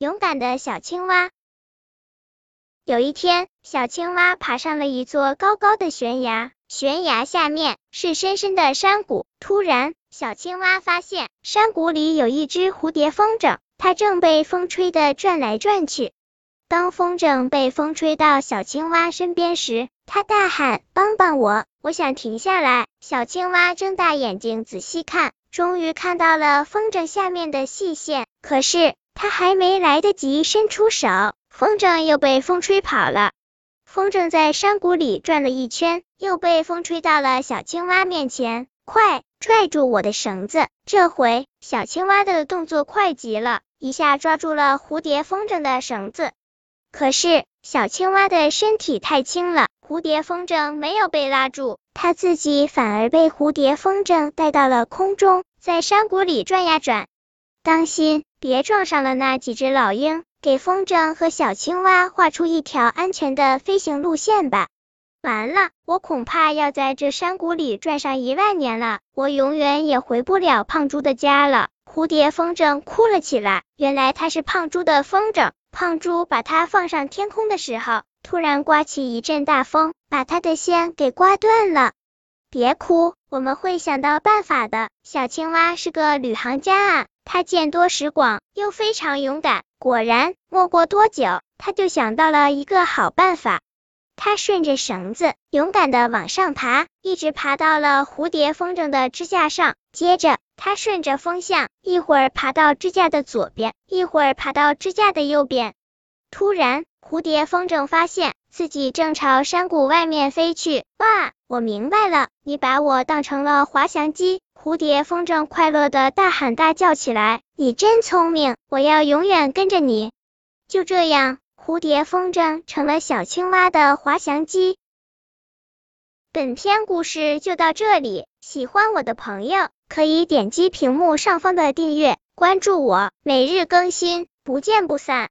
勇敢的小青蛙。有一天，小青蛙爬上了一座高高的悬崖，悬崖下面是深深的山谷。突然，小青蛙发现山谷里有一只蝴蝶风筝，它正被风吹得转来转去。当风筝被风吹到小青蛙身边时，它大喊：“帮帮我！我想停下来！”小青蛙睁大眼睛仔细看，终于看到了风筝下面的细线。可是，它还没来得及伸出手，风筝又被风吹跑了。风筝在山谷里转了一圈，又被风吹到了小青蛙面前。快，拽住我的绳子！这回，小青蛙的动作快极了，一下抓住了蝴蝶风筝的绳子。可是小青蛙的身体太轻了，蝴蝶风筝没有被拉住，它自己反而被蝴蝶风筝带到了空中，在山谷里转呀转。当心，别撞上了那几只老鹰，给风筝和小青蛙画出一条安全的飞行路线吧。完了，我恐怕要在这山谷里转上一万年了，我永远也回不了胖猪的家了。蝴蝶风筝哭了起来，原来它是胖猪的风筝。胖猪把它放上天空的时候，突然刮起一阵大风，把它的线给刮断了。别哭，我们会想到办法的。小青蛙是个旅行家啊，它见多识广，又非常勇敢。果然，没过多久，他就想到了一个好办法。他顺着绳子，勇敢的往上爬，一直爬到了蝴蝶风筝的支架上。接着，他顺着风向，一会儿爬到支架的左边，一会儿爬到支架的右边。突然，蝴蝶风筝发现自己正朝山谷外面飞去。哇！我明白了，你把我当成了滑翔机。蝴蝶风筝快乐的大喊大叫起来：“你真聪明，我要永远跟着你。”就这样，蝴蝶风筝成了小青蛙的滑翔机。本篇故事就到这里，喜欢我的朋友可以点击屏幕上方的订阅，关注我，每日更新，不见不散。